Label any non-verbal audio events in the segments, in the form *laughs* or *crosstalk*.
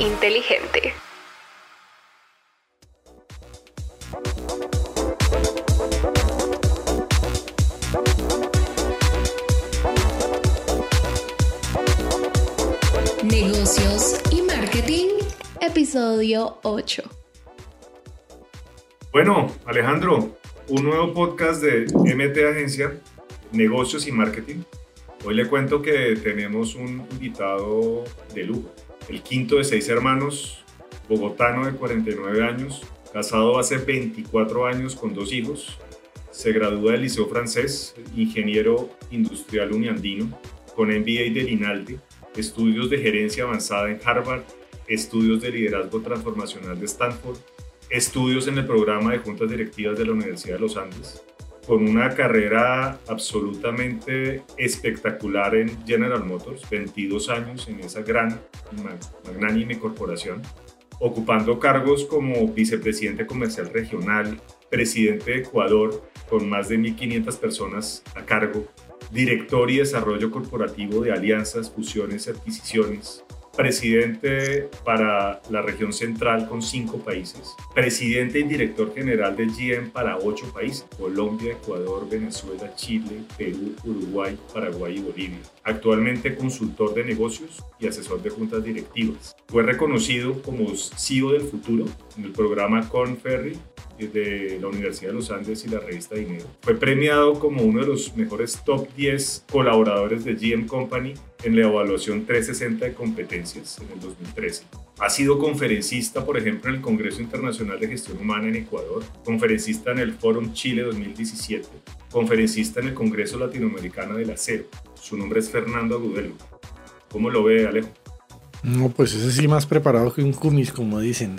inteligente. Negocios y marketing, episodio 8. Bueno, Alejandro, un nuevo podcast de MT Agencia, Negocios y Marketing. Hoy le cuento que tenemos un invitado de lujo, el quinto de seis hermanos, bogotano de 49 años, casado hace 24 años con dos hijos, se gradúa del Liceo Francés, ingeniero industrial uniandino, con MBA de INALDE, estudios de gerencia avanzada en Harvard, estudios de liderazgo transformacional de Stanford, estudios en el programa de juntas directivas de la Universidad de los Andes, con una carrera absolutamente espectacular en General Motors, 22 años en esa gran, magnánime corporación, ocupando cargos como vicepresidente comercial regional, presidente de Ecuador, con más de 1.500 personas a cargo, director y desarrollo corporativo de alianzas, fusiones y adquisiciones, presidente para la región central con cinco países, presidente y director general de GM para ocho países, Colombia, Ecuador, Venezuela, Chile, Perú, Uruguay, Paraguay y Bolivia. Actualmente consultor de negocios y asesor de juntas directivas. Fue reconocido como CEO del futuro en el programa Conferry de la Universidad de los Andes y la revista Dinero. Fue premiado como uno de los mejores top 10 colaboradores de GM Company en la evaluación 360 de competencias en el 2013. Ha sido conferencista, por ejemplo, en el Congreso Internacional de Gestión Humana en Ecuador, conferencista en el Fórum Chile 2017, conferencista en el Congreso Latinoamericano del Acero. Su nombre es Fernando Agudelo. ¿Cómo lo ve, Alejo? No, pues ese sí más preparado que un cumis, como dicen.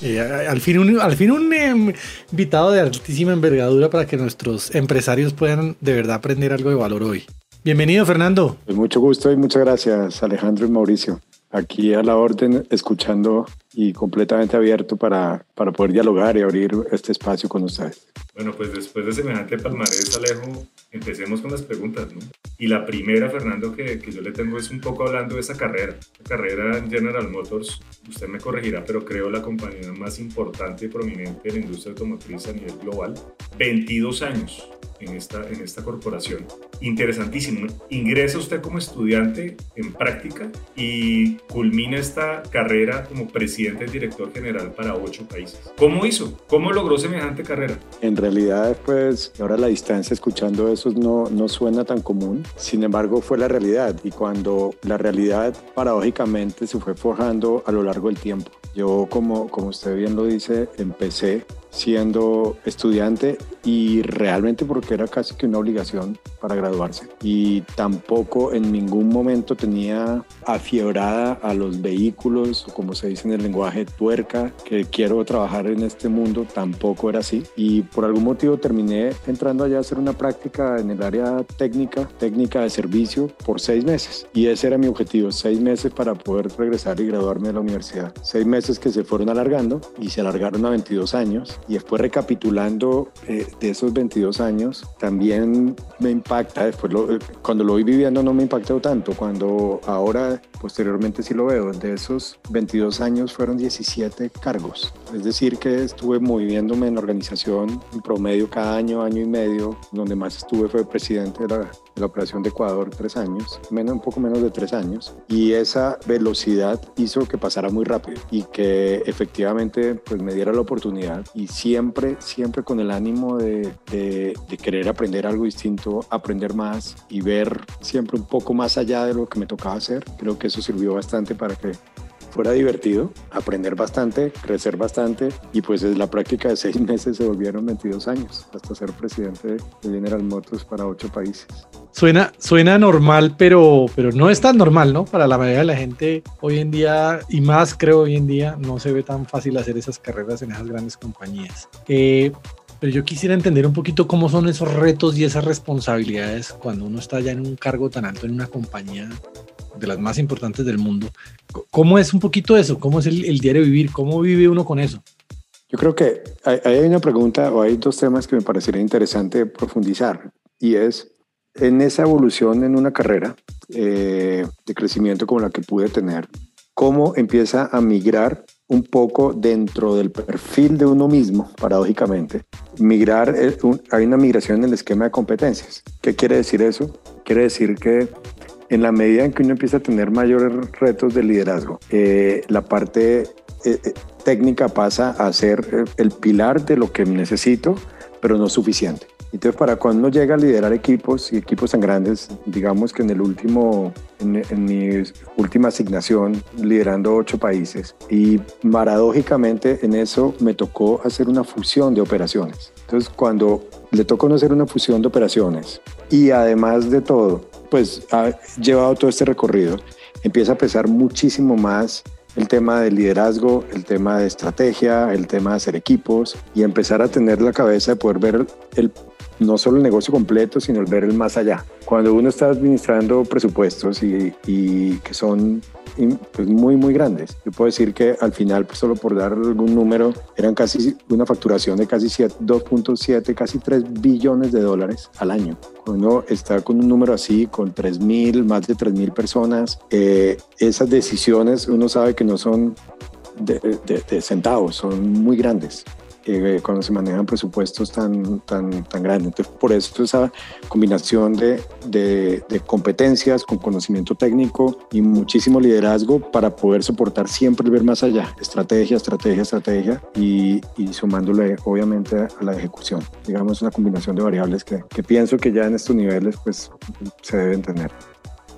Eh, al fin un, al fin un em, invitado de altísima envergadura para que nuestros empresarios puedan de verdad aprender algo de valor hoy. Bienvenido, Fernando. Pues mucho gusto y muchas gracias, Alejandro y Mauricio. Aquí a la orden, escuchando y completamente abierto para, para poder dialogar y abrir este espacio con ustedes. Bueno, pues después de semejante palmarés, Alejo, empecemos con las preguntas, ¿no? Y la primera, Fernando, que, que, yo le tengo es un poco hablando de esa carrera. La carrera en General Motors, usted me corregirá, pero creo la compañía más importante y prominente en la industria automotriz a nivel global. 22 años en esta, en esta corporación. Interesantísimo. Ingresa usted como estudiante en práctica y culmina esta carrera como presidente y director general para ocho países. ¿Cómo hizo? ¿Cómo logró semejante carrera? En realidad, pues ahora la distancia escuchando eso no, no suena tan común. Sin embargo, fue la realidad y cuando la realidad paradójicamente se fue forjando a lo largo del tiempo. Yo, como, como usted bien lo dice, empecé siendo estudiante y realmente porque era casi que una obligación para graduarse. Y tampoco en ningún momento tenía afiebrada a los vehículos, o como se dice en el lenguaje, tuerca, que quiero trabajar en este mundo, tampoco era así. Y por algún motivo terminé entrando allá a hacer una práctica en el área técnica, técnica de servicio, por seis meses. Y ese era mi objetivo, seis meses para poder regresar y graduarme de la universidad. Seis meses que se fueron alargando y se alargaron a 22 años. Y después recapitulando eh, de esos 22 años, también me impacta, después eh, cuando lo voy viviendo no me impactó tanto, cuando ahora posteriormente sí lo veo, de esos 22 años fueron 17 cargos, es decir que estuve moviéndome en la organización en promedio cada año, año y medio, donde más estuve fue presidente de la, de la operación de Ecuador tres años, menos, un poco menos de tres años, y esa velocidad hizo que pasara muy rápido y que efectivamente pues me diera la oportunidad y siempre, siempre con el ánimo de, de, de querer aprender algo distinto, aprender más y ver siempre un poco más allá de lo que me tocaba hacer. Creo que eso sirvió bastante para que fuera divertido, aprender bastante, crecer bastante y pues es la práctica de seis *laughs* meses se volvieron 22 años hasta ser presidente de General Motors para ocho países. Suena, suena normal, pero, pero no es tan normal, ¿no? Para la mayoría de la gente hoy en día, y más creo hoy en día, no se ve tan fácil hacer esas carreras en esas grandes compañías. Eh, pero yo quisiera entender un poquito cómo son esos retos y esas responsabilidades cuando uno está ya en un cargo tan alto en una compañía de las más importantes del mundo. ¿Cómo es un poquito eso? ¿Cómo es el, el diario vivir? ¿Cómo vive uno con eso? Yo creo que hay, hay una pregunta o hay dos temas que me parecería interesante profundizar y es en esa evolución en una carrera eh, de crecimiento como la que pude tener, cómo empieza a migrar un poco dentro del perfil de uno mismo, paradójicamente. Migrar, eh, hay una migración en el esquema de competencias. ¿Qué quiere decir eso? Quiere decir que en la medida en que uno empieza a tener mayores retos de liderazgo, eh, la parte eh, técnica pasa a ser el pilar de lo que necesito, pero no suficiente. Entonces, para cuando uno llega a liderar equipos y equipos tan grandes, digamos que en el último, en, mi última asignación, liderando ocho países, y paradójicamente en eso me tocó hacer una fusión de operaciones. Entonces, cuando le tocó hacer una fusión de operaciones y además de todo, pues ha llevado todo este recorrido, empieza a pesar muchísimo más el tema de liderazgo, el tema de estrategia, el tema de hacer equipos y empezar a tener la cabeza de poder ver el no solo el negocio completo, sino el ver el más allá. Cuando uno está administrando presupuestos y, que son pues, muy, muy grandes, yo puedo decir que al final, pues, solo por dar algún número, eran casi una facturación de casi 2.7, casi 3 billones de dólares al año. Cuando uno está con un número así, con 3 mil, más de 3 mil personas, eh, esas decisiones uno sabe que no son de, centavos, son muy grandes. Eh, cuando se manejan presupuestos tan, tan, tan grandes. Entonces, por eso esa combinación de, de, competencias con conocimiento técnico y muchísimo liderazgo para poder soportar siempre el ver más allá, estrategia, estrategia, estrategia y, y sumándole obviamente a la ejecución. Digamos, una combinación de variables que, que pienso que ya en estos niveles pues se deben tener.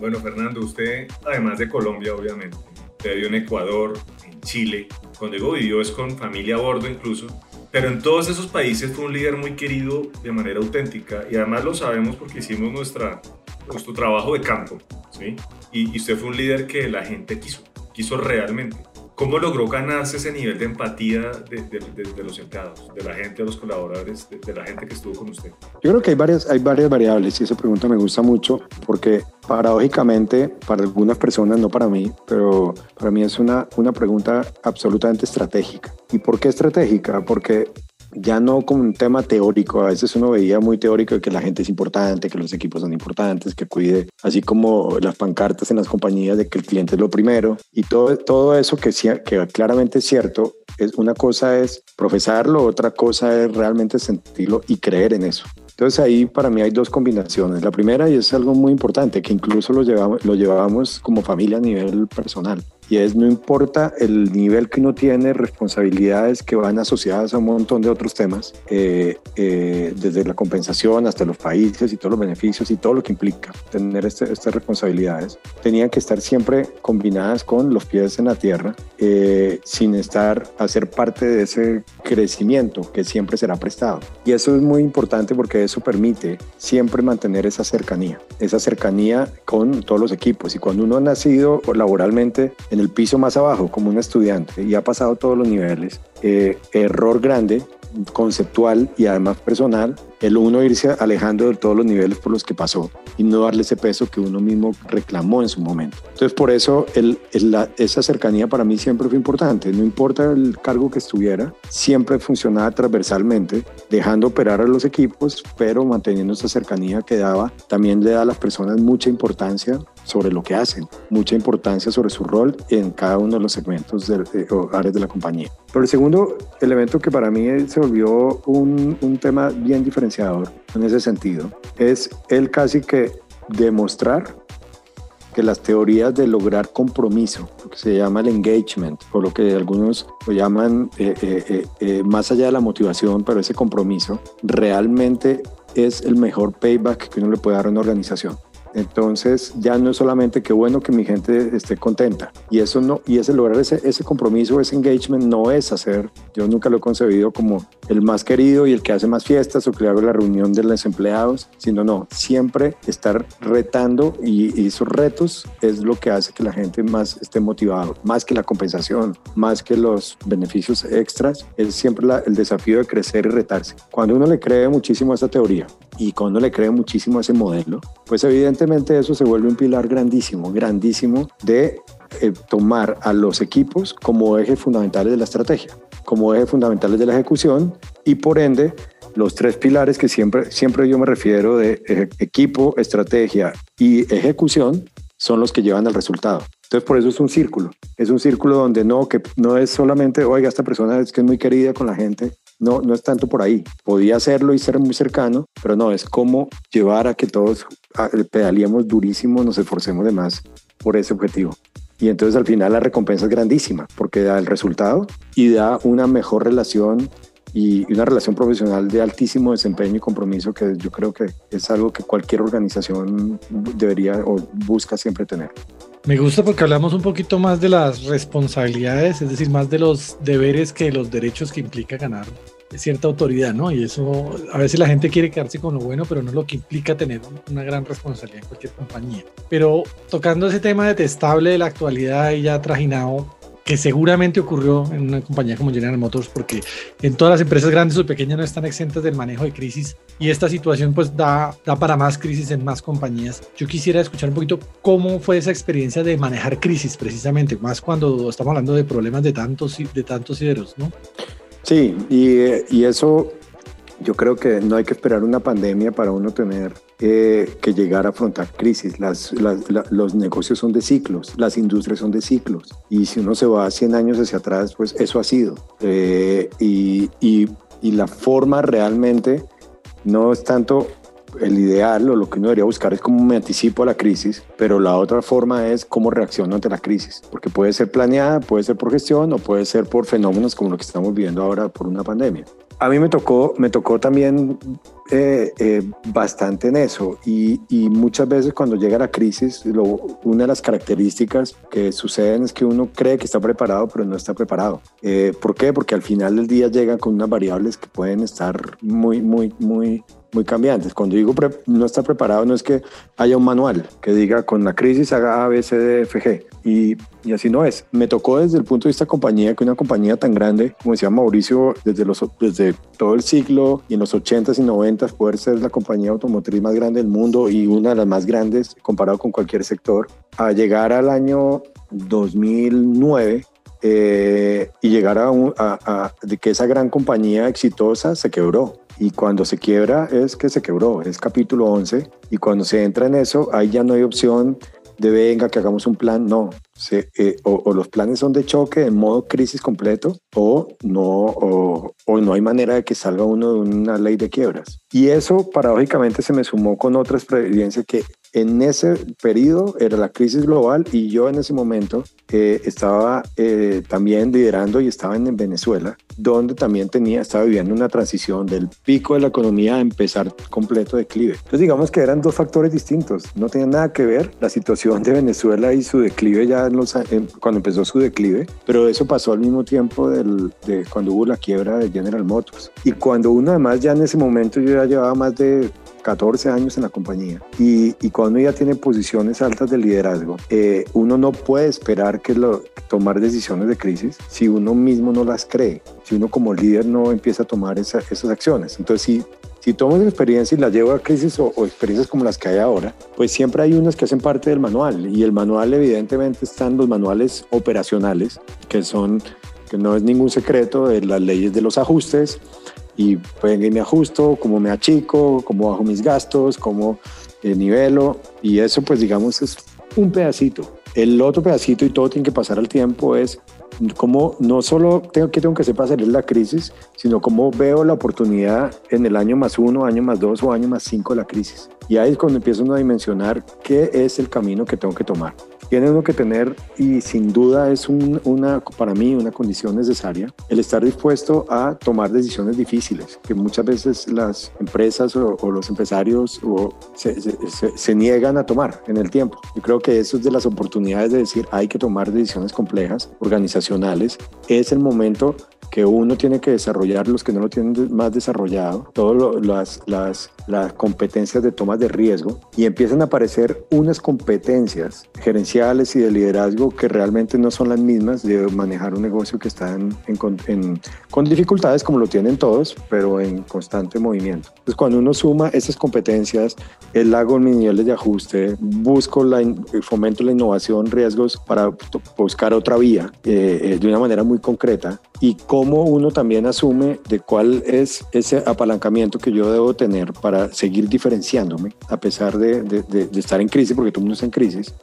Bueno, Fernando, usted, además de Colombia, obviamente, vivió en Ecuador, en Chile. Cuando digo vivió es con familia a bordo incluso. Pero en todos esos países fue un líder muy querido de manera auténtica y además lo sabemos porque hicimos nuestra, nuestro trabajo de campo, ¿sí? Y, y usted fue un líder que la gente quiso, quiso realmente. ¿Cómo logró ganarse ese nivel de empatía de, los empleados, de la gente, de los colaboradores, de, la gente que estuvo con usted? Yo creo que hay varias, hay varias variables y esa pregunta me gusta mucho porque paradójicamente para algunas personas, no para mí, pero para mí es una, una pregunta absolutamente estratégica. ¿Y por qué estratégica? Porque ya no como un tema teórico, a veces uno veía muy teórico que la gente es importante, que los equipos son importantes, que cuide, así como las pancartas en las compañías de que el cliente es lo primero y todo, todo eso que, que claramente es cierto, es, una cosa es profesarlo, otra cosa es realmente sentirlo y creer en eso. Entonces ahí para mí hay dos combinaciones. La primera, y es algo muy importante, que incluso lo llevamos, lo llevamos como familia a nivel personal y es no importa el nivel que uno tiene, responsabilidades que van asociadas a un montón de otros temas, eh, eh, desde la compensación hasta los países y todos los beneficios y todo lo que implica tener este, estas responsabilidades, tenían que estar siempre combinadas con los pies en la tierra, eh, sin estar a ser parte de ese crecimiento que siempre será prestado. Y eso es muy importante porque eso permite siempre mantener esa cercanía, esa cercanía con todos los equipos. Y cuando uno ha nacido laboralmente, en el piso más abajo como un estudiante y ha pasado todos los niveles, eh, error grande, conceptual y además personal, el uno irse alejando de todos los niveles por los que pasó y no darle ese peso que uno mismo reclamó en su momento. Entonces por eso el, esa cercanía para mí siempre fue importante, no importa el cargo que estuviera, siempre funcionaba transversalmente, dejando operar a los equipos, pero manteniendo esa cercanía que daba, también le da a las personas mucha importancia sobre lo que hacen, mucha importancia sobre su rol en cada uno de los segmentos de, o áreas de la compañía. Pero el segundo elemento que para mí se volvió un, un tema bien en ese sentido es el casi que demostrar que las teorías de lograr compromiso, lo que se llama el engagement, o lo que algunos lo llaman eh, eh, eh, más allá de la motivación, pero ese compromiso, realmente es el mejor payback que uno le puede dar a una organización. Entonces ya no es solamente que bueno que mi gente esté contenta y eso no y ese lograr ese, ese compromiso, ese engagement no es hacer. Yo nunca lo he concebido como el más querido y el que hace más fiestas o que haga la reunión de los empleados, sino no, siempre estar retando y, esos retos es lo que hace que la gente más esté motivado, más que la compensación, más que los beneficios extras, es siempre el desafío de crecer y retarse. Cuando uno le cree muchísimo a esa teoría y cuando le cree muchísimo a ese modelo, pues evidentemente eso se vuelve un pilar grandísimo, grandísimo de eh, tomar a los equipos como ejes fundamentales de la estrategia, como ejes fundamentales de la ejecución y por ende los tres pilares que siempre, siempre yo me refiero de equipo, estrategia y ejecución son los que llevan al resultado. Entonces, por eso es un círculo. Es un círculo donde no, que no es solamente, oiga, esta persona es que es muy querida con la gente. No, no es tanto por ahí. Podía hacerlo y ser muy cercano, pero no, es como llevar a que todos pedaleemos durísimo, nos esforcemos de más por ese objetivo. Y entonces al final la recompensa es grandísima porque da el resultado y da una mejor relación y una relación profesional de altísimo desempeño y compromiso que yo creo que es algo que cualquier organización debería o busca siempre tener. Me gusta porque hablamos un poquito más de las responsabilidades, es decir, más de los deberes que los derechos que implica ganar cierta autoridad, ¿no? Y eso, a veces la gente quiere quedarse con lo bueno, pero no es lo que implica tener una gran responsabilidad en cualquier compañía. Pero tocando ese tema detestable de la actualidad y ya trajinado, que seguramente ocurrió en una compañía como General Motors, porque en todas las empresas grandes o pequeñas no están exentas del manejo de crisis y esta situación pues da, da para más crisis en más compañías. Yo quisiera escuchar un poquito cómo fue esa experiencia de manejar crisis precisamente, más cuando estamos hablando de problemas de tantos, de tantos sideros, ¿no? Sí, y, y eso yo creo que no hay que esperar una pandemia para uno tener eh, que llegar a afrontar crisis. Las, los negocios son de ciclos, las industrias son de ciclos. Y si uno se va 100 años hacia atrás, pues eso ha sido. Eh, y, y, y la forma realmente no es tanto el ideal o lo que uno debería buscar es cómo me anticipo a la crisis, pero la otra forma es cómo reacciono ante la crisis, porque puede ser planeada, puede ser por gestión o puede ser por fenómenos como lo que estamos viviendo ahora por una pandemia. A mí me tocó, me tocó también eh, eh, bastante en eso y, y, muchas veces cuando llega la crisis, lo, una de las características que suceden es que uno cree que está preparado, pero no está preparado. Eh, ¿Por qué? Porque al final del día llegan con unas variables que pueden estar muy, muy, muy muy cambiantes. Cuando digo no está preparado, no es que haya un manual que diga con la crisis haga A, B, C, D, F, G. Y, y, así no es. Me tocó desde el punto de vista compañía, que una compañía tan grande, como decía Mauricio, desde, los, desde todo el siglo y en los 80s y 90s, poder ser la compañía automotriz más grande del mundo y una de las más grandes comparado con cualquier sector, a llegar al año 2009 eh, y llegar a, a, de que esa gran compañía exitosa se quebró y cuando se quiebra es que se quebró, es capítulo 11 y cuando se entra en eso, ahí ya no hay opción de venga que hagamos un plan, no, se, eh, o, los planes son de choque en modo crisis completo o no, o, o, no hay manera de que salga uno de una ley de quiebras. Y eso paradójicamente se me sumó con otra experiencia que en ese periodo era la crisis global y yo en ese momento eh, estaba eh, también liderando y estaba en Venezuela, donde también tenía, estaba viviendo una transición del pico de la economía a empezar completo declive. Entonces digamos que eran dos factores distintos, no tenían nada que ver la situación de Venezuela y su declive ya en los, cuando empezó su declive, pero eso pasó al mismo tiempo del, de cuando hubo la quiebra de General Motors. Y cuando uno además ya en ese momento yo ya llevaba más de 14 años en la compañía y, cuando ya tiene posiciones altas de liderazgo, eh, uno no puede esperar que lo, tomar decisiones de crisis si uno mismo no las cree, si uno como líder no empieza a tomar esa, esas acciones. Entonces, si, si tomo esa experiencia y la llevo a crisis o, o, experiencias como las que hay ahora, pues siempre hay unas que hacen parte del manual y el manual evidentemente están los manuales operacionales, que son, que no es ningún secreto de las leyes de los ajustes, y pues me ajusto, cómo me achico, cómo bajo mis gastos, cómo eh, nivelo y eso pues digamos es un pedacito. El otro pedacito y todo tiene que pasar al tiempo es cómo no solo tengo que tengo que hacer para salir de la crisis, sino cómo veo la oportunidad en el año más uno, año más dos o año más cinco de la crisis. Y ahí es cuando empiezo a dimensionar qué es el camino que tengo que tomar tiene uno que tener, y sin duda es una, para mí una condición necesaria, el estar dispuesto a tomar decisiones difíciles, que muchas veces las empresas o, los empresarios o se, se, niegan a tomar en el tiempo. Yo creo que eso es de las oportunidades de decir hay que tomar decisiones complejas, organizacionales. Es el momento que uno tiene que desarrollar, los que no lo tienen más desarrollado, todas las, las, las competencias de toma de riesgo y empiezan a aparecer unas competencias gerenciales y de liderazgo que realmente no son las mismas de manejar un negocio que está en, en, con dificultades como lo tienen todos, pero en constante movimiento. Entonces cuando uno suma esas competencias, el hago mis niveles de ajuste, busco la, fomento la innovación, riesgos para buscar otra vía eh, eh, de una manera muy concreta y cómo uno también asume de cuál es ese apalancamiento que yo debo tener para seguir diferenciándome a pesar de, estar en crisis, porque todo el mundo está en crisis,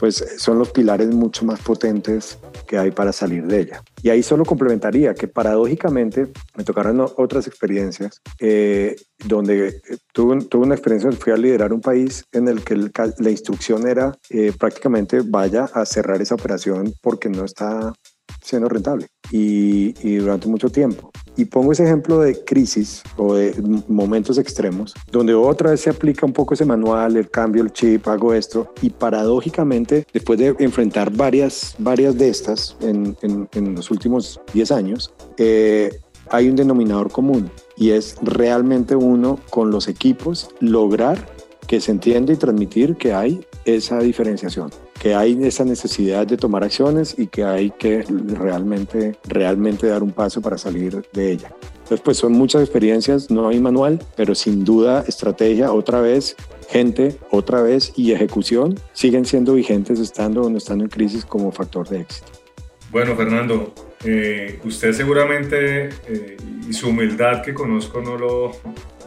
pues son los pilares mucho más potentes que hay para salir de ella. Y ahí solo complementaría que paradójicamente me tocaron otras experiencias eh, donde eh, tuve, una experiencia, fui a liderar un país en el que la instrucción era eh, prácticamente vaya a cerrar esa operación porque no está siendo rentable y, y, durante mucho tiempo. Y pongo ese ejemplo de crisis o de momentos extremos, donde otra vez se aplica un poco ese manual, el cambio, el chip, hago esto, y paradójicamente, después de enfrentar varias, varias de estas en, en, en los últimos 10 años, eh, hay un denominador común y es realmente uno con los equipos lograr que se entienda y transmitir que hay esa diferenciación que hay esa necesidad de tomar acciones y que hay que realmente, realmente dar un paso para salir de ella. Entonces, pues son muchas experiencias, no hay manual, pero sin duda estrategia, otra vez, gente, otra vez y ejecución siguen siendo vigentes estando o no estando en crisis como factor de éxito. Bueno, Fernando, eh, usted seguramente eh, y su humildad que conozco no lo,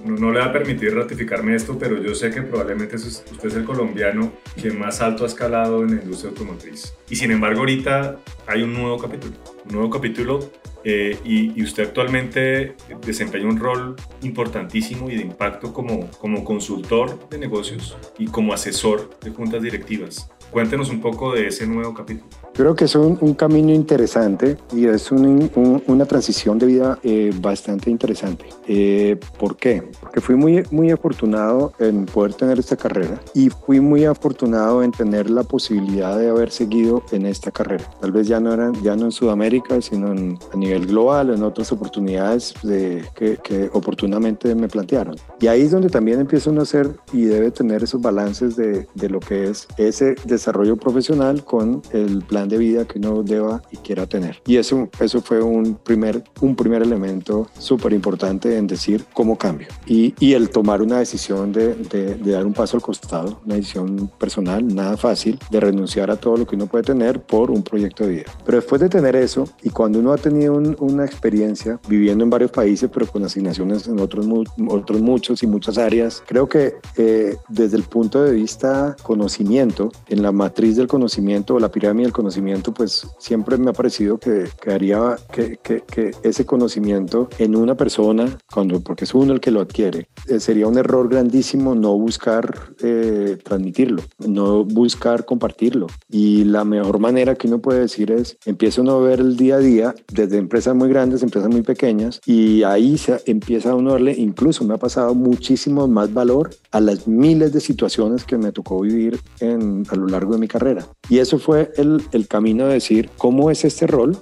no, le va a permitir ratificarme esto, pero yo sé que probablemente usted es el colombiano que más alto ha escalado en la industria automotriz. Y sin embargo, ahorita hay un nuevo capítulo, un nuevo capítulo eh, y, usted actualmente desempeña un rol importantísimo y de impacto como, como consultor de negocios y como asesor de juntas directivas. Cuéntenos un poco de ese nuevo capítulo. Creo que es un, camino interesante y es una transición de vida eh, bastante interesante. Eh, ¿Por qué? Porque fui muy, muy afortunado en poder tener esta carrera y fui muy afortunado en tener la posibilidad de haber seguido en esta carrera. Tal vez ya no, era, ya no en Sudamérica, sino a nivel global, en otras oportunidades de, que, que, oportunamente me plantearon. Y ahí es donde también empieza uno a hacer y debe tener esos balances de, de lo que es ese desarrollo profesional con el plan de vida que uno deba y quiera tener. Y eso, eso fue un primer, un primer elemento súper importante en decir cómo cambio. Y, y, el tomar una decisión de, de, dar un paso al costado, una decisión personal, nada fácil, de renunciar a todo lo que uno puede tener por un proyecto de vida. Pero después de tener eso, y cuando uno ha tenido una experiencia viviendo en varios países, pero con asignaciones en otros, otros muchos y muchas áreas, creo que eh, desde el punto de vista conocimiento, en la matriz del conocimiento o la pirámide del conocimiento, pues siempre me ha parecido que, que haría que, que, que, ese conocimiento en una persona, cuando, porque es uno el que lo adquiere, eh, sería un error grandísimo no buscar eh, transmitirlo, no buscar compartirlo. Y la mejor manera que uno puede decir es, empieza uno a ver el día a día desde empresas muy grandes, empresas muy pequeñas, y ahí se empieza uno a darle, incluso me ha pasado muchísimo más valor a las miles de situaciones que me tocó vivir en, a lo largo de mi carrera. Y eso fue el, el camino de decir, ¿cómo es este rol?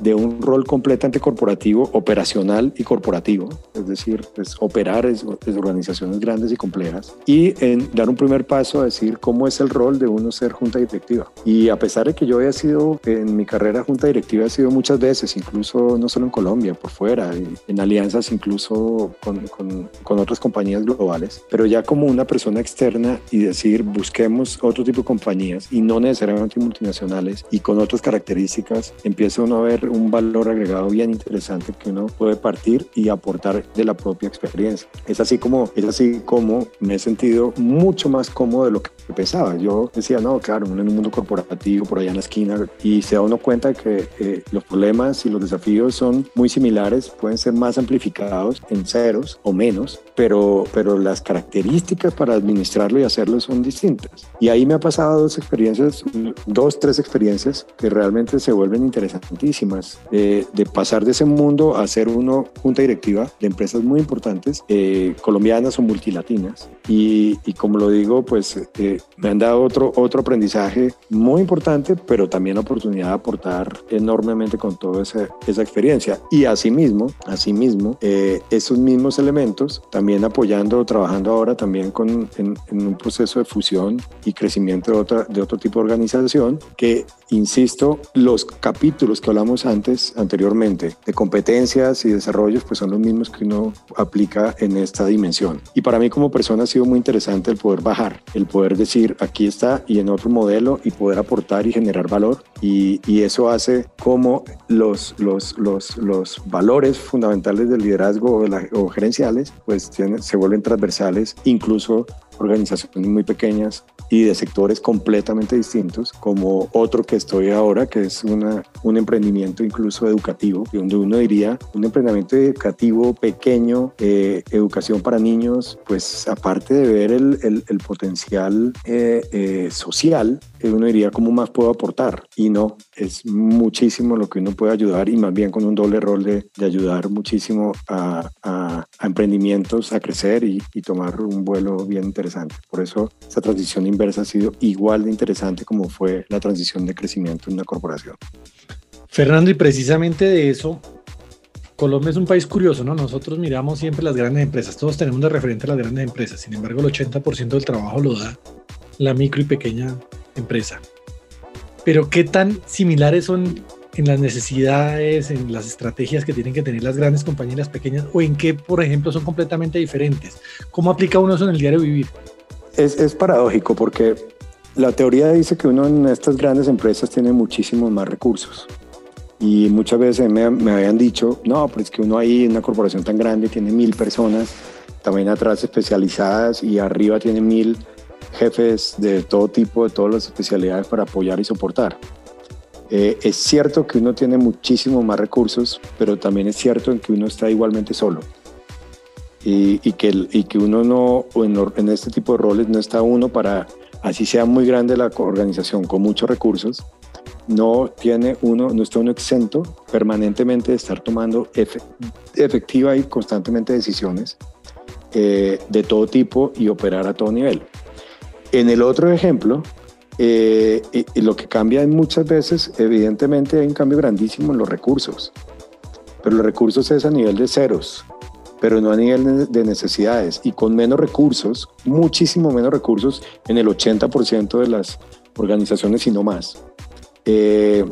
De un rol completamente corporativo, operacional y corporativo, es decir, pues, operar es, organizaciones grandes y complejas, y en dar un primer paso a decir cómo es el rol de uno ser junta directiva. Y a pesar de que yo haya sido en mi carrera junta directiva, he sido muchas veces, incluso no solo en Colombia, por fuera, en alianzas incluso con, con, con otras compañías globales, pero ya como una persona externa y decir busquemos otro tipo de compañías y no necesariamente multinacionales y con otras características, empieza uno a ver un valor agregado bien interesante que uno puede partir y aportar de la propia experiencia. Es así como, es así como me he sentido mucho más cómodo de lo que pensaba. Yo decía, no, claro, en un mundo corporativo por allá en la esquina y se da uno cuenta que eh, los problemas y los desafíos son muy similares, pueden ser más amplificados en ceros o menos, pero, pero las características para administrarlo y hacerlo son distintas. Y ahí me ha pasado dos experiencias, dos, tres experiencias que realmente se vuelven interesantísimas, de pasar de ese mundo a ser uno junta directiva de empresas muy importantes, eh, colombianas o multilatinas. Y, y, como lo digo, pues eh, me han dado otro, otro aprendizaje muy importante, pero también la oportunidad de aportar enormemente con toda esa, esa experiencia. Y asimismo, asimismo eh, esos mismos elementos, también apoyando, trabajando ahora también con, en, en un proceso de fusión y crecimiento de, otra, de otro tipo de organización que insisto, los capítulos que hablamos antes, anteriormente, de competencias y desarrollos, pues son los mismos que uno aplica en esta dimensión. Y para mí como persona ha sido muy interesante el poder bajar, el poder decir, aquí está y en otro modelo y poder aportar y generar valor. Y, y eso hace como los, los, los, los valores fundamentales del liderazgo o, la, o gerenciales, pues tienen, se vuelven transversales, incluso organizaciones muy pequeñas y de sectores completamente distintos, como otro que estoy ahora, que es una, un emprendimiento incluso educativo, donde uno diría un emprendimiento educativo pequeño, eh, educación para niños, pues aparte de ver el, el, potencial eh, eh, social, uno diría cómo más puedo aportar y no, es muchísimo lo que uno puede ayudar y más bien con un doble rol de, de ayudar muchísimo a, a, a, emprendimientos a crecer y, y tomar un vuelo bien interesante. Por eso esa transición inversa ha sido igual de interesante como fue la transición de crecimiento en una corporación. Fernando, y precisamente de eso, Colombia es un país curioso, ¿no? Nosotros miramos siempre las grandes empresas, todos tenemos de referente a las grandes empresas, sin embargo el 80% del trabajo lo da la micro y pequeña empresa. Pero ¿qué tan similares son en las necesidades, en las estrategias que tienen que tener las grandes compañías las pequeñas, o en qué, por ejemplo, son completamente diferentes? ¿Cómo aplica uno eso en el diario vivir? Es, es paradójico porque la teoría dice que uno en estas grandes empresas tiene muchísimos más recursos. Y muchas veces me, me, habían dicho, no, pero es que uno ahí en una corporación tan grande tiene mil personas, también atrás especializadas y arriba tiene mil jefes de todo tipo, de todas las especialidades para apoyar y soportar. Eh, es cierto que uno tiene muchísimo más recursos, pero también es cierto en que uno está igualmente solo. Y, y, que, y que uno no, en, en este tipo de roles no está uno para, así sea muy grande la organización con muchos recursos, no tiene uno, no está uno exento permanentemente de estar tomando efectiva y constantemente decisiones eh, de todo tipo y operar a todo nivel. En el otro ejemplo, eh, lo que cambia muchas veces, evidentemente hay un cambio grandísimo en los recursos, pero los recursos es a nivel de ceros, pero no a nivel de necesidades y con menos recursos, muchísimo menos recursos en el 80% de las organizaciones y no más. Eh,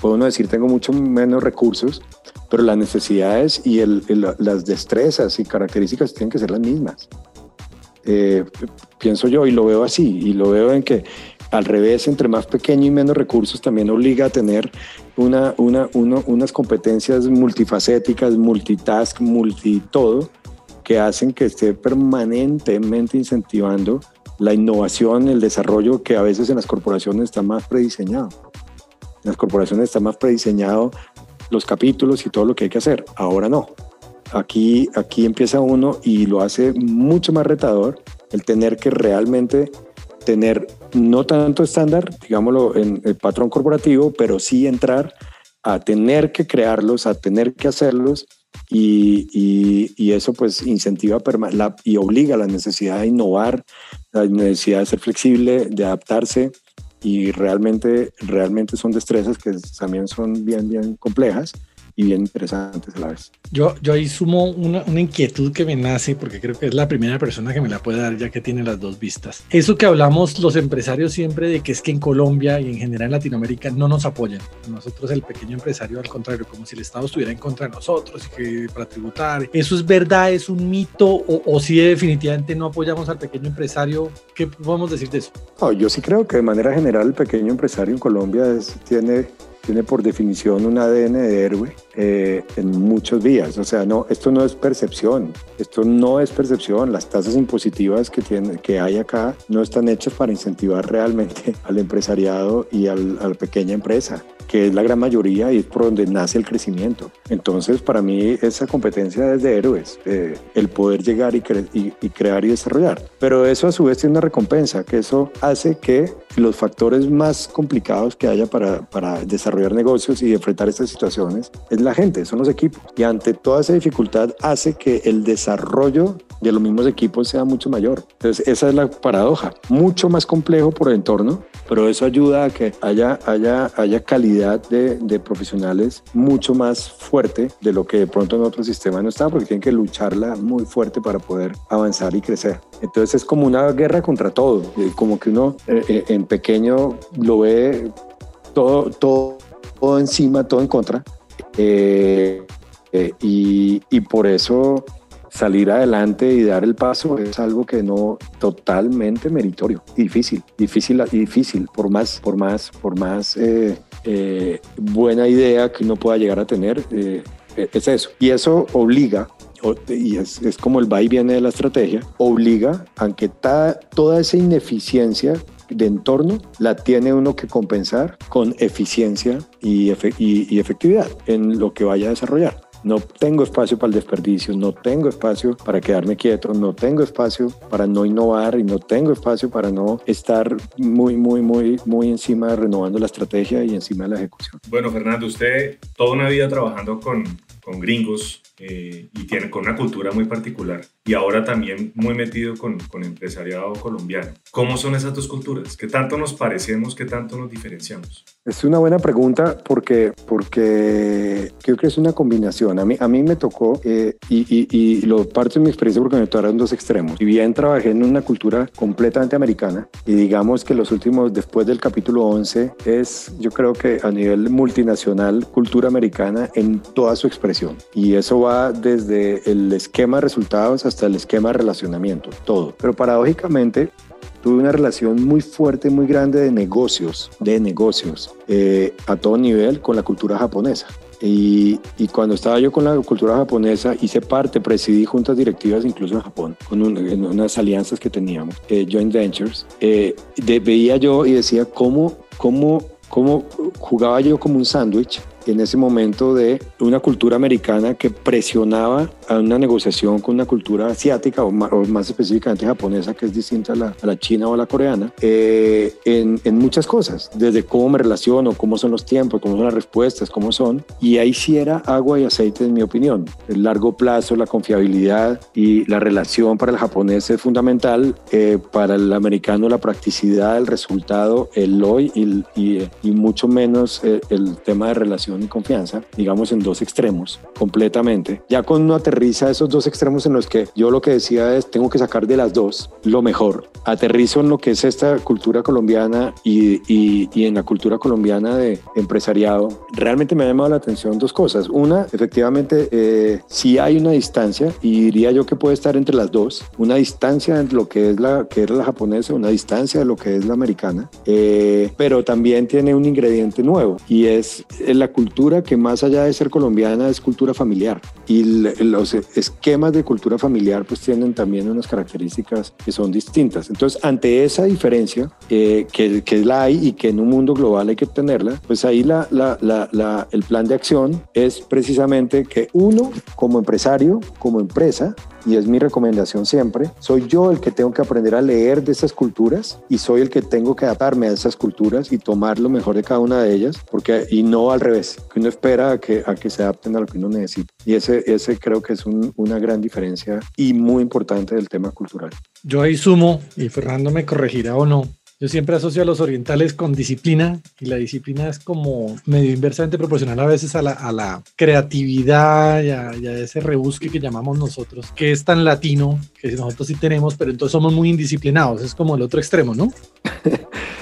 puedo uno decir tengo mucho menos recursos, pero las necesidades y las destrezas y características tienen que ser las mismas. Eh, pienso yo y lo veo así, y lo veo en que al revés, entre más pequeño y menos recursos, también obliga a tener una, una, uno, unas competencias multifacéticas, multitask, multitodo, que hacen que esté permanentemente incentivando la innovación, el desarrollo que a veces en las corporaciones está más prediseñado. En las corporaciones está más prediseñado los capítulos y todo lo que hay que hacer. Ahora no. Aquí, aquí empieza uno y lo hace mucho más retador el tener que realmente tener no tanto estándar, digámoslo, en el patrón corporativo, pero sí entrar a tener que crearlos, a tener que hacerlos y, y, eso pues incentiva y obliga a la necesidad de innovar, la necesidad de ser flexible, de adaptarse y realmente, realmente son destrezas que también son bien, bien complejas y bien interesantes a la vez. Yo, yo ahí sumo una, una, inquietud que me nace, porque creo que es la primera persona que me la puede dar, ya que tiene las dos vistas. Eso que hablamos los empresarios siempre de que es que en Colombia y en general en Latinoamérica no nos apoyan. Nosotros, el pequeño empresario, al contrario, como si el Estado estuviera en contra de nosotros y que para tributar. ¿Eso es verdad? ¿Es un mito? ¿O, o si definitivamente no apoyamos al pequeño empresario? ¿Qué podemos decir de eso? No, yo sí creo que de manera general el pequeño empresario en Colombia es, tiene tiene por definición un ADN de héroe eh, en muchos días. O sea, no, esto no es percepción, esto no es percepción. Las tasas impositivas que, tiene, que hay acá no están hechas para incentivar realmente *laughs* al empresariado y al, a la pequeña empresa que es la gran mayoría y es por donde nace el crecimiento. Entonces, para mí, esa competencia es de héroes, eh, el poder llegar y, cre y, y, crear y desarrollar. Pero eso a su vez tiene una recompensa, que eso hace que los factores más complicados que haya para, para desarrollar negocios y enfrentar estas situaciones es la gente, son los equipos. Y ante toda esa dificultad hace que el desarrollo de los mismos equipos sea mucho mayor. Entonces, esa es la paradoja. Mucho más complejo por el entorno, pero eso ayuda a que haya, haya, haya calidad de, de, profesionales mucho más fuerte de lo que de pronto en otros sistemas no está, porque tienen que lucharla muy fuerte para poder avanzar y crecer. Entonces es como una guerra contra todo, como que uno eh, en pequeño lo ve todo, todo, todo encima, todo en contra. Eh, eh, y, y por eso salir adelante y dar el paso es algo que no totalmente meritorio, difícil, difícil, difícil, por más, por más, por más eh, eh, buena idea que uno pueda llegar a tener, eh, es eso. Y eso obliga, y es, es, como el va y viene de la estrategia, obliga a que toda esa ineficiencia de entorno la tiene uno que compensar con eficiencia y, efectividad en lo que vaya a desarrollar. No tengo espacio para el desperdicio, no tengo espacio para quedarme quieto, no tengo espacio para no innovar y no tengo espacio para no estar muy, muy, muy, muy encima renovando la estrategia y encima de la ejecución. Bueno, Fernando, usted toda una vida trabajando con, con gringos eh, y tiene con una cultura muy particular y ahora también muy metido con, con empresariado colombiano. ¿Cómo son esas dos culturas? ¿Qué tanto nos parecemos? ¿Qué tanto nos diferenciamos? Es una buena pregunta porque, porque creo que es una combinación. A mí, a mí me tocó, eh, y, y, y, lo parte de mi experiencia porque me tocaron dos extremos. Si bien trabajé en una cultura completamente americana, y digamos que los últimos, después del capítulo 11, es yo creo que a nivel multinacional, cultura americana en toda su expresión. Y eso va desde el esquema de resultados hasta el esquema de relacionamiento, todo. Pero paradójicamente, tuve una relación muy fuerte, muy grande de negocios, de negocios, eh, a todo nivel con la cultura japonesa. Y, y, cuando estaba yo con la cultura japonesa, hice parte, presidí juntas directivas incluso en Japón, con en unas alianzas que teníamos, eh, joint ventures. Eh, veía yo y decía cómo, cómo, cómo jugaba yo como un sándwich en ese momento de una cultura americana que presionaba a una negociación con una cultura asiática o más, específicamente japonesa que es distinta a la, a la china o a la coreana eh, en, en, muchas cosas, desde cómo me relaciono, cómo son los tiempos, cómo son las respuestas, cómo son. Y ahí sí era agua y aceite en mi opinión. El largo plazo, la confiabilidad y la relación para el japonés es fundamental, eh, para el americano la practicidad, el resultado, el hoy y, y, y mucho menos el, eh, el tema de relación y confianza, digamos en dos extremos, completamente. Ya con uno aterriza esos dos extremos en los que yo lo que decía es, tengo que sacar de las dos lo mejor. Aterrizo en lo que es esta cultura colombiana y, y, y en la cultura colombiana de empresariado. Realmente me ha llamado la atención dos cosas. Una, efectivamente, eh, sí hay una distancia y diría yo que puede estar entre las dos. Una distancia entre lo que es la, que era la japonesa, una distancia de lo que es la americana, eh, pero también tiene un ingrediente nuevo y es la cultura que más allá de ser colombiana es cultura familiar y los esquemas de cultura familiar pues tienen también unas características que son distintas. Entonces, ante esa diferencia eh, que, que, la hay y que en un mundo global hay que tenerla, pues ahí el plan de acción es precisamente que uno como empresario, como empresa, y es mi recomendación siempre, soy yo el que tengo que aprender a leer de esas culturas y soy el que tengo que adaptarme a esas culturas y tomar lo mejor de cada una de ellas, porque y no al revés, que uno espera a que, a que se adapten a lo que uno necesita. Y ese, ese creo que es una gran diferencia y muy importante del tema cultural. Yo ahí sumo, y Fernando me corregirá o no, yo siempre asocio a los orientales con disciplina y la disciplina es como medio inversamente proporcional a veces a la, a la creatividad y a, y a, ese rebusque que llamamos nosotros, que es tan latino, que nosotros sí tenemos, pero entonces somos muy indisciplinados, es como el otro extremo, ¿no? *laughs*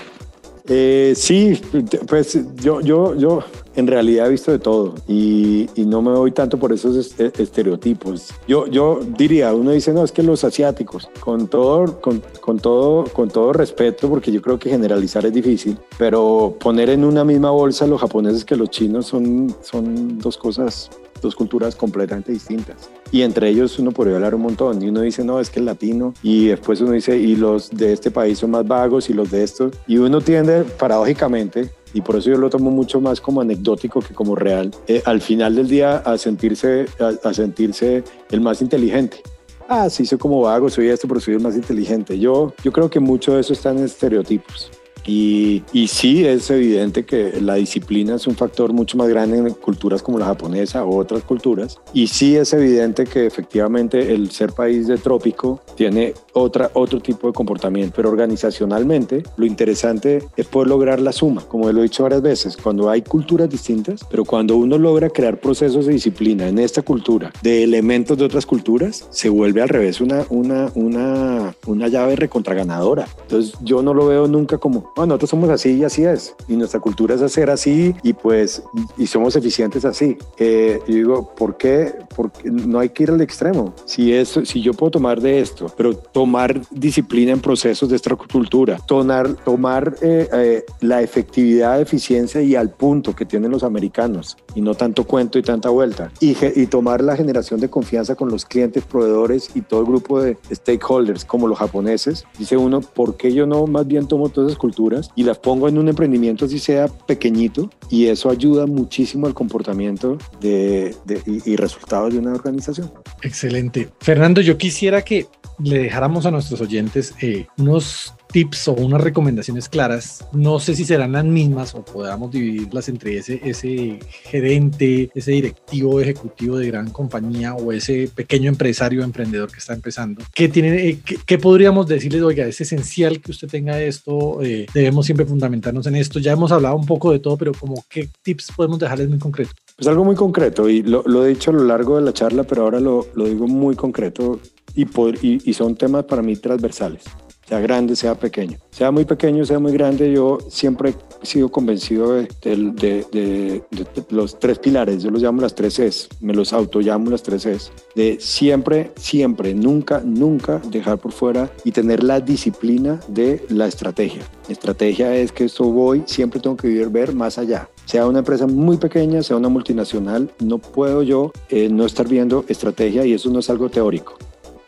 Eh, sí, pues yo, yo, yo en realidad he visto de todo y, y, no me voy tanto por esos estereotipos. Yo, yo diría, uno dice, no, es que los asiáticos, con todo, con, con, todo, con todo respeto, porque yo creo que generalizar es difícil, pero poner en una misma bolsa los japoneses que los chinos son, son dos cosas dos culturas completamente distintas. Y entre ellos uno podría hablar un montón. Y uno dice, no, es que el latino. Y después uno dice, y los de este país son más vagos y los de estos. Y uno tiende, paradójicamente, y por eso yo lo tomo mucho más como anecdótico que como real, eh, al final del día a sentirse, a, a sentirse el más inteligente ah, sí, soy como vago, soy esto, pero soy el más inteligente. Yo, yo creo que mucho de eso está en estereotipos. Y, y, sí, es evidente que la disciplina es un factor mucho más grande en culturas como la japonesa o otras culturas. Y sí es evidente que efectivamente el ser país de trópico tiene otra, otro tipo de comportamiento. Pero organizacionalmente lo interesante es poder lograr la suma, como lo he dicho varias veces, cuando hay culturas distintas, pero cuando uno logra crear procesos de disciplina en esta cultura de elementos de otras culturas, se vuelve al revés una, una, una, una llave recontraganadora. Entonces yo no lo veo nunca como No, nosotros somos así y así es. Y nuestra cultura es hacer así y pues, y somos eficientes así. Eh, yo digo, ¿por qué? Porque no hay que ir al extremo. Si, es, si yo puedo tomar de esto, pero tomar disciplina en procesos de esta cultura, tomar, tomar eh, eh, la efectividad, eficiencia y al punto que tienen los americanos y no tanto cuento y tanta vuelta. Y, y tomar la generación de confianza con los clientes, proveedores y todo el grupo de stakeholders como los japoneses. Dice uno, ¿por qué yo no más bien tomo todas esas culturas y las pongo en un emprendimiento así sea pequeñito? Y eso ayuda muchísimo al comportamiento de, y, resultados de una organización. Excelente. Fernando, yo quisiera que le dejáramos a nuestros oyentes eh, unos tips o unas recomendaciones claras. No sé si serán las mismas o podamos dividirlas entre ese, ese gerente, ese directivo ejecutivo de gran compañía o ese pequeño empresario emprendedor que está empezando. ¿Qué, tiene, eh, qué, podríamos decirles? Oiga, es esencial que usted tenga esto, eh, debemos siempre fundamentarnos en esto. Ya hemos hablado un poco de todo, pero como qué tips podemos dejarles muy concreto. Pues algo muy concreto y lo, lo, he dicho a lo largo de la charla, pero ahora lo, lo digo muy concreto y, y, y son temas para mí transversales sea grande, sea pequeño. Sea muy pequeño, sea muy grande, yo siempre he sido convencido de, los tres pilares, yo los llamo las tres Es, me los auto llamo las tres Es, de siempre, siempre, nunca, nunca dejar por fuera y tener la disciplina de la estrategia. La estrategia es que esto voy, siempre tengo que vivir, ver más allá sea una empresa muy pequeña, sea una multinacional, no puedo yo eh, no estar viendo estrategia y eso no es algo teórico.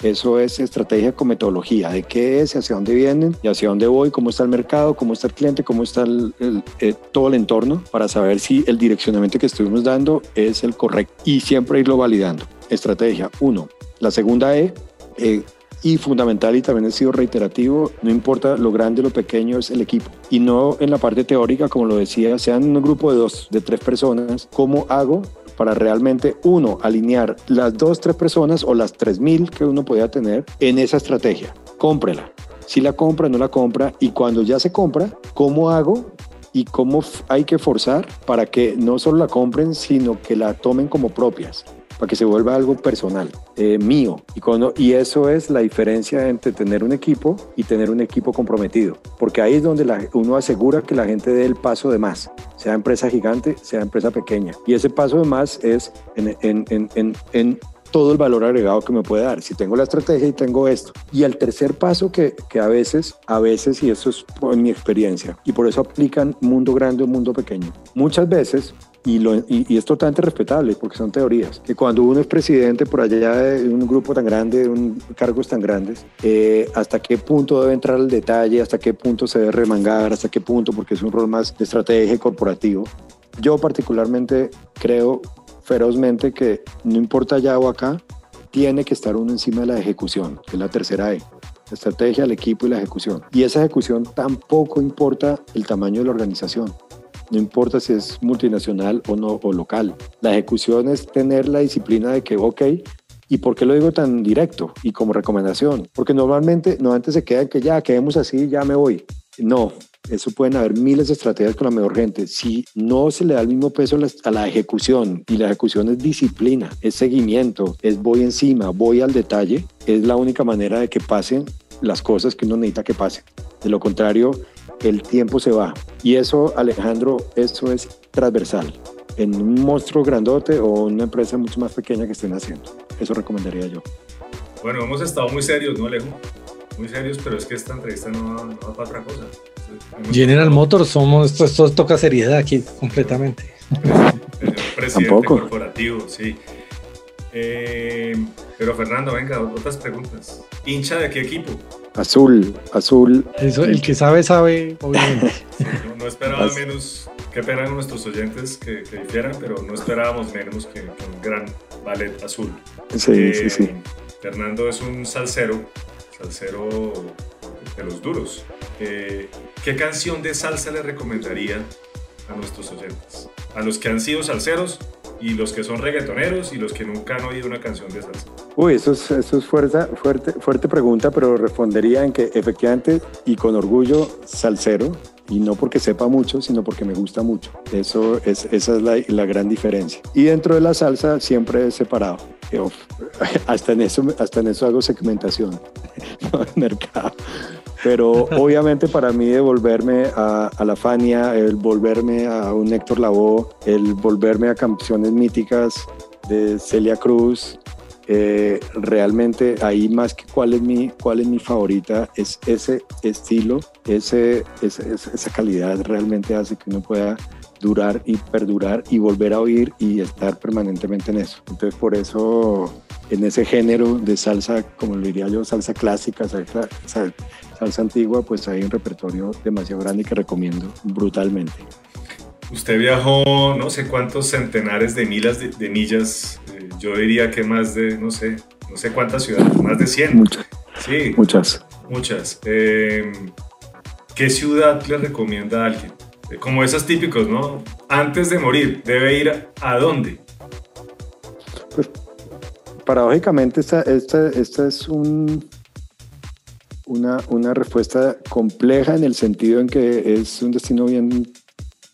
Eso es estrategia con metodología, de qué es, hacia dónde vienen y hacia dónde voy, cómo está el mercado, cómo está el cliente, cómo está eh, todo el entorno para saber si el direccionamiento que estuvimos dando es el correcto y siempre irlo validando. Estrategia, uno. La segunda E, eh, y fundamental y también he sido reiterativo, no importa lo grande o lo pequeño es el equipo y no en la parte teórica como lo decía, sean un grupo de dos, de tres personas, ¿cómo hago para realmente, uno, alinear las dos, tres personas o las tres mil que uno podía tener en esa estrategia. Cómprela. Si la compra, no la compra. Y cuando ya se compra, ¿cómo hago y cómo hay que forzar para que no solo la compren, sino que la tomen como propias? Para que se vuelva algo personal, eh, mío. Y, cuando, y eso es la diferencia entre tener un equipo y tener un equipo comprometido, porque ahí es donde la, uno asegura que la gente dé el paso de más, sea empresa gigante, sea empresa pequeña. Y ese paso de más es en, en, en, en todo el valor agregado que me puede dar. Si tengo la estrategia y tengo esto. Y el tercer paso que, que a veces, a veces, y eso es en mi experiencia, y por eso aplican mundo grande o mundo pequeño. Muchas veces y, lo, y, es totalmente respetable porque son teorías, que cuando uno es presidente por allá de un grupo tan grande, de un, cargos tan grandes, eh, hasta qué punto debe entrar al detalle, hasta qué punto se debe remangar, hasta qué punto, porque es un rol más de estrategia corporativo. Yo particularmente creo ferozmente que no importa allá o acá, tiene que estar uno encima de la ejecución, que es la tercera E la estrategia, el equipo y la ejecución. Y esa ejecución tampoco importa el tamaño de la organización. No importa si es multinacional o no o local. La ejecución es tener la disciplina de que, ok, ¿y por qué lo digo tan directo y como recomendación? Porque normalmente, no antes se queda que ya quedemos así, ya me voy. No, eso pueden haber miles de estrategias con la mejor gente. Si no se le da el mismo peso a la, ejecución y la ejecución es disciplina, es seguimiento, es voy encima, voy al detalle, es la única manera de que pasen las cosas que uno necesita que pasen. De lo contrario, el tiempo se va. Y eso, Alejandro, eso es transversal en un monstruo grandote o una empresa mucho más pequeña que estén haciendo. Eso recomendaría yo. Bueno, hemos estado muy serios, ¿no, Alejo? Muy serios, pero es que esta entrevista no, no va para otra cosa. General Motors, somos, esto, esto toca seriedad aquí completamente. *laughs* presidente corporativo, sí. Eh, pero Fernando, venga, otras preguntas. ¿Hincha de qué equipo? Azul, azul. Eso, el que sabe, sabe, obviamente. *laughs* no, esperaba menos, qué pena nuestros oyentes que, que, difieran, pero no esperábamos menos que, un gran ballet azul. Sí, sí, sí. Eh, Fernando es un salsero, salsero de los duros. Eh, ¿Qué canción de salsa le recomendaría a nuestros oyentes? A los que han sido salseros y los que son reggaetoneros y los que nunca han oído una canción de salsa? Uy, eso es, es fuerte, fuerte, pregunta, pero respondería en que efectivamente y con orgullo salsero, y no porque sepa mucho, sino porque me gusta mucho. Eso es, esa es la, la gran diferencia. Y dentro de la salsa siempre separado. *laughs* Hasta en eso, hasta en eso hago segmentación, *laughs* no mercado. Pero *laughs* obviamente para mí devolverme a, a la Fania, el volverme a un Héctor Lavoe, el volverme a canciones míticas de Celia Cruz, eh, realmente ahí más que cuál es mi, cuál es mi favorita, es ese estilo, ese, esa calidad realmente hace que uno pueda durar y perdurar y volver a oír y estar permanentemente en eso. Entonces por eso en ese género de salsa, como lo diría yo, salsa clásica, salsa, salsa antigua, pues hay un repertorio demasiado grande que recomiendo brutalmente. Usted viajó no sé cuántos centenares de milas de, millas, eh, yo diría que más de, no sé, no sé cuántas ciudades, más de 100. Muchas. Sí. Muchas. Muchas. Em, ¿Qué ciudad le recomienda a alguien? Eh, como esas típicos, ¿no? Antes de morir, ¿debe ir a dónde? Pues, paradójicamente, esta, esta, esta es un, una, una respuesta compleja en el sentido en que es un destino bien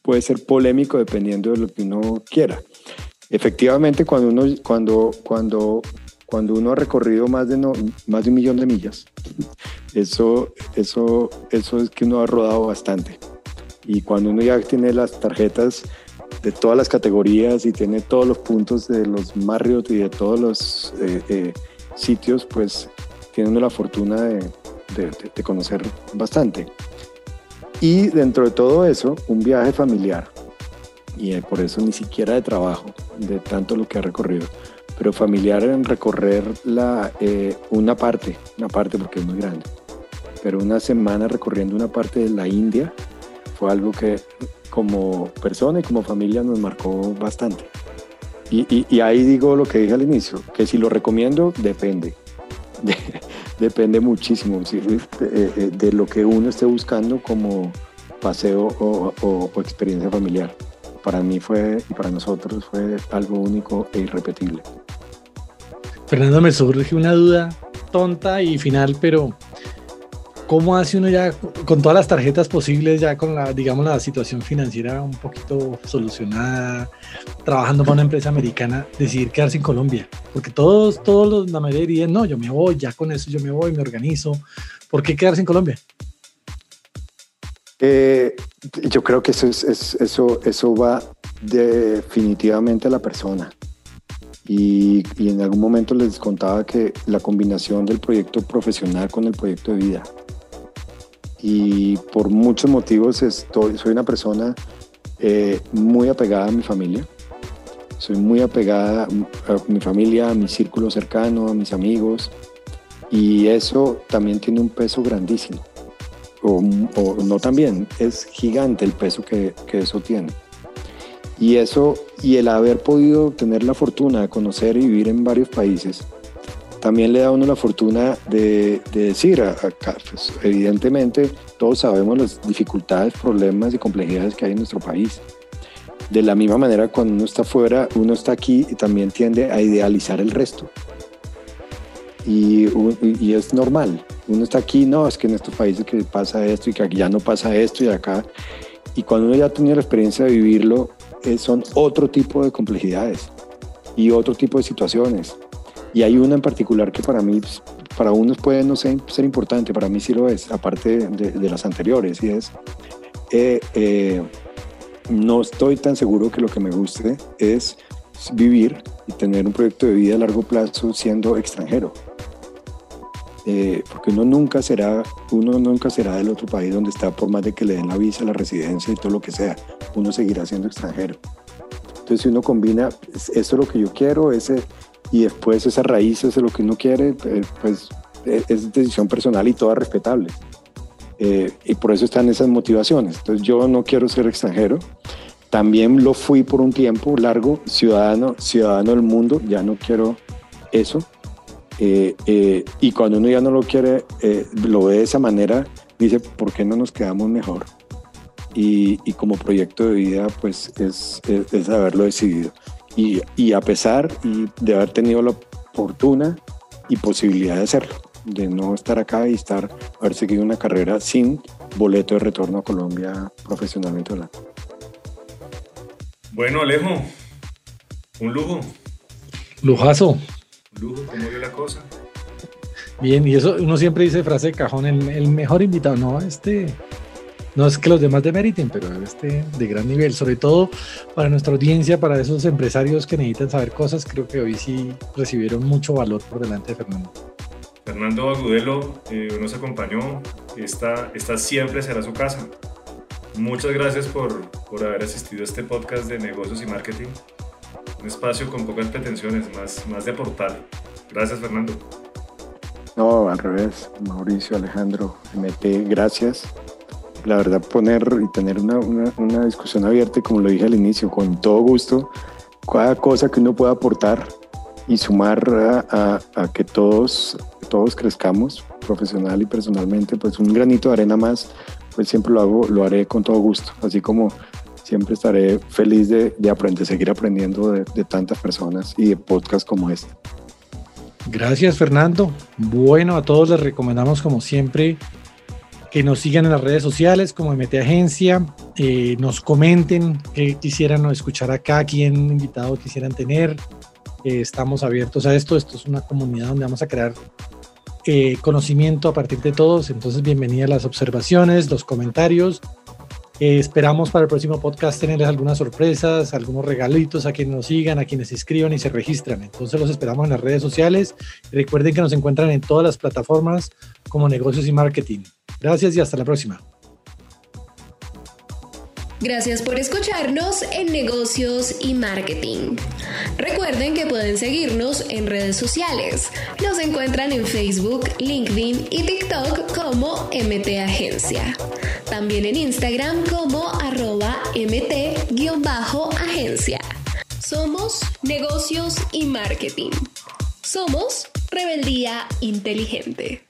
puede ser polémico dependiendo de lo que uno quiera. Efectivamente, cuando uno, cuando, cuando, cuando uno ha recorrido más de, no, más de un millón de millas, eso, eso, eso es que uno ha rodado bastante. Y cuando uno ya tiene las tarjetas de todas las categorías y tiene todos los puntos de los Marriott y de todos los eh, eh, sitios, pues tiene uno la fortuna de, de, de conocer bastante. Y dentro de todo eso, un viaje familiar. Y eh, por eso ni siquiera de trabajo, de tanto lo que ha recorrido. Pero familiar en recorrer la, eh, una parte, una parte porque es muy grande. Pero una semana recorriendo una parte de la India fue algo que como persona y como familia nos marcó bastante. Y, y ahí digo lo que dije al inicio, que si lo recomiendo, depende. *laughs* De, depende muchísimo eh, eh, de, lo que uno esté buscando como paseo o, experiencia familiar. Para mí fue y para nosotros fue algo único e irrepetible. Fernando, me surge una duda tonta y final, pero ¿Cómo hace uno ya con todas las tarjetas posibles, ya con la, digamos, la situación financiera un poquito solucionada, trabajando para una empresa americana, decidir quedarse en Colombia? Porque todos, todos los, la mayoría dirían, no, yo me voy, ya con eso yo me voy, me organizo. ¿Por qué quedarse en Colombia? Eh, yo creo que eso, es, eso, eso va definitivamente a la persona. Y, y, en algún momento les contaba que la combinación del proyecto profesional con el proyecto de vida y por muchos motivos soy una persona eh, muy apegada a mi familia. Soy muy apegada a mi familia, a mi círculo cercano, a mis amigos. Y eso también tiene un peso grandísimo. O, no también, es gigante el peso que, que eso tiene. Y eso, y el haber podido tener la fortuna de conocer y vivir en varios países, también le da a uno la fortuna de, decir, acá, pues, evidentemente todos sabemos las dificultades, problemas y complejidades que hay en nuestro país. De la misma manera, cuando uno está fuera, uno está aquí y también tiende a idealizar el resto. Y, y, es normal. Uno está aquí, no, es que en estos países que pasa esto y que aquí ya no pasa esto y acá. Y cuando uno ya ha tenido la experiencia de vivirlo, eh, son otro tipo de complejidades y otro tipo de situaciones. Y hay una en particular que para mí, pues, para unos puede no ser, ser importante, para mí sí lo es, aparte de, las anteriores, y es, eh, eh, no estoy tan seguro que lo que me guste es vivir y tener un proyecto de vida a largo plazo siendo extranjero. Eh, porque uno nunca será uno nunca será del otro país donde está por más de que le den la visa, la residencia y todo lo que sea, uno seguirá siendo extranjero. Entonces si uno combina, esto es lo que yo quiero, ese, y después esas raíces de lo que uno quiere, eh, pues eh, es decisión personal y toda respetable. Eh, y por eso están esas motivaciones. Entonces yo no quiero ser extranjero. También lo fui por un tiempo largo, ciudadano, ciudadano del mundo, ya no quiero eso. y cuando uno ya no lo quiere, lo ve de esa manera, dice, ¿por qué no nos quedamos mejor? Y, y como proyecto de vida, pues es, es, es haberlo decidido. Y, a pesar de haber tenido la fortuna y posibilidad de hacerlo, de no estar acá y estar, haber seguido una carrera sin boleto de retorno a Colombia profesionalmente hablando. Bueno, Alejo, un lujo. Lujazo. Un lujo, ¿cómo vio la cosa? Bien, y eso uno siempre dice frase de cajón, el, el mejor invitado, no, este, no es que los demás demeriten, pero este de gran nivel, sobre todo para nuestra audiencia, para esos empresarios que necesitan saber cosas, creo que hoy sí recibieron mucho valor por delante de Fernando. Fernando Agudelo eh, nos acompañó, esta, esta siempre será su casa. Muchas gracias por, por haber asistido a este podcast de negocios y marketing. Un espacio con pocas pretensiones, más, más de aportar. Gracias, Fernando. No, al revés, Mauricio, Alejandro, MT, gracias la verdad poner y tener una, una, discusión abierta, como lo dije al inicio, con todo gusto, cada cosa que uno pueda aportar y sumar a, a, que todos, todos crezcamos profesional y personalmente, pues un granito de arena más, pues siempre lo hago, lo haré con todo gusto, así como siempre estaré feliz de, de aprender, seguir aprendiendo de, de tantas personas y de podcasts como este. Gracias Fernando. Bueno, a todos les recomendamos como siempre que nos sigan en las redes sociales como MT Agencia, eh, nos comenten qué quisieran escuchar acá, quién invitado quisieran tener. Eh, estamos abiertos a esto. Esto es una comunidad donde vamos a crear eh, conocimiento a partir de todos. Entonces, bienvenidas las observaciones, los comentarios. esperamos para el próximo podcast tenerles algunas sorpresas, algunos regalitos a quienes nos sigan, a quienes se inscriban y se registran. Entonces los esperamos en las redes sociales. Recuerden que nos encuentran en todas las plataformas como negocios y marketing. Gracias y hasta la próxima. Gracias por escucharnos en negocios y marketing. Recuerden que pueden seguirnos en redes sociales. Nos encuentran en Facebook, LinkedIn y TikTok como MT Agencia. También en Instagram como arroba MT-agencia. Somos negocios y marketing. Somos rebeldía inteligente.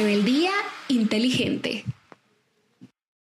Rebeldía inteligente.